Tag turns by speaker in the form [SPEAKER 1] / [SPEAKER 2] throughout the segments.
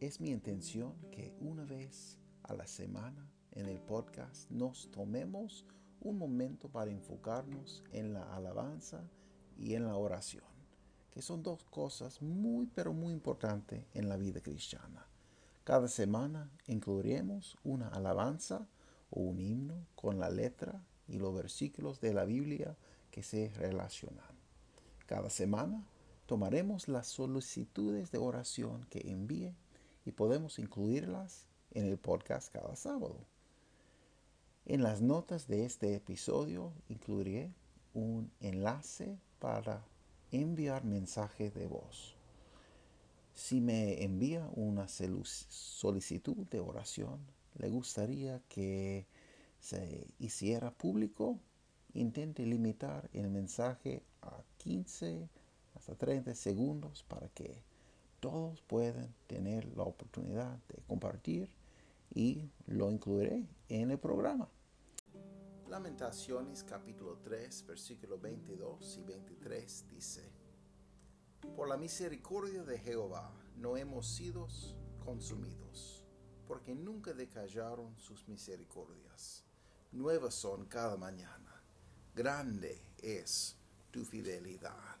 [SPEAKER 1] es mi intención que una vez a la semana en el podcast nos tomemos un momento para enfocarnos en la alabanza y en la oración, que son dos cosas muy pero muy importantes en la vida cristiana. Cada semana incluiremos una alabanza o un himno con la letra y los versículos de la Biblia que se relacionan. Cada semana tomaremos las solicitudes de oración que envíe y podemos incluirlas en el podcast cada sábado. En las notas de este episodio incluiré un enlace para enviar mensaje de voz. Si me envía una solicitud de oración, le gustaría que se hiciera público, intente limitar el mensaje a 15 hasta 30 segundos para que todos pueden tener la oportunidad de compartir y lo incluiré en el programa. Lamentaciones capítulo 3 versículo 22 y 23 dice, Por la misericordia de Jehová no hemos sido consumidos, porque nunca decallaron sus misericordias. Nuevas son cada mañana. Grande es tu fidelidad.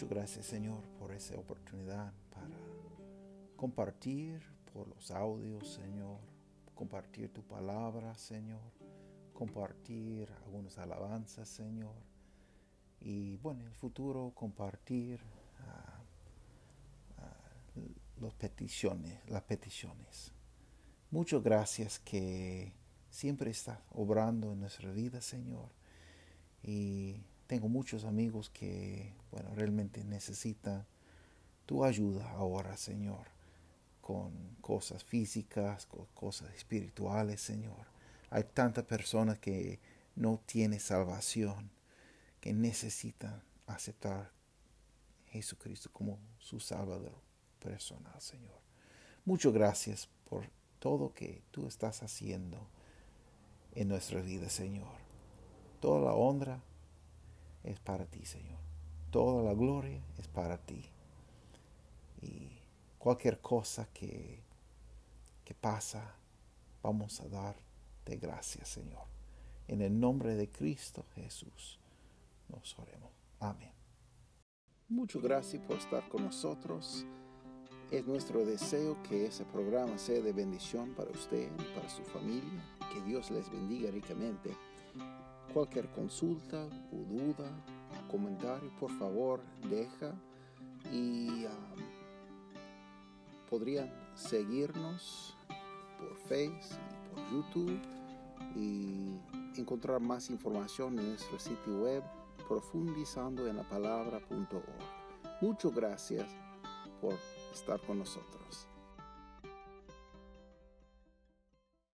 [SPEAKER 1] Muchas gracias Señor por esa oportunidad para compartir por los audios Señor, compartir tu palabra Señor, compartir algunas alabanzas Señor y bueno, en el futuro compartir ah, ah, las peticiones. Muchas gracias que siempre estás obrando en nuestra vida Señor y tengo muchos amigos que, bueno, realmente necesitan tu ayuda ahora, Señor, con cosas físicas, con cosas espirituales, Señor. Hay tantas personas que no tienen salvación, que necesitan aceptar a Jesucristo como su Salvador personal, Señor. Muchas gracias por todo que tú estás haciendo en nuestra vida, Señor. Toda la honra es para ti, Señor. Toda la gloria es para ti. Y cualquier cosa que, que pasa, vamos a darte gracias, Señor. En el nombre de Cristo Jesús nos oremos. Amén. Muchas gracias por estar con nosotros. Es nuestro deseo que ese programa sea de bendición para usted y para su familia. Que Dios les bendiga ricamente. Cualquier consulta o duda, comentario, por favor, deja y um, podrían seguirnos por Facebook y por YouTube y encontrar más información en nuestro sitio web profundizando en la palabra.org. Muchas gracias por estar con nosotros.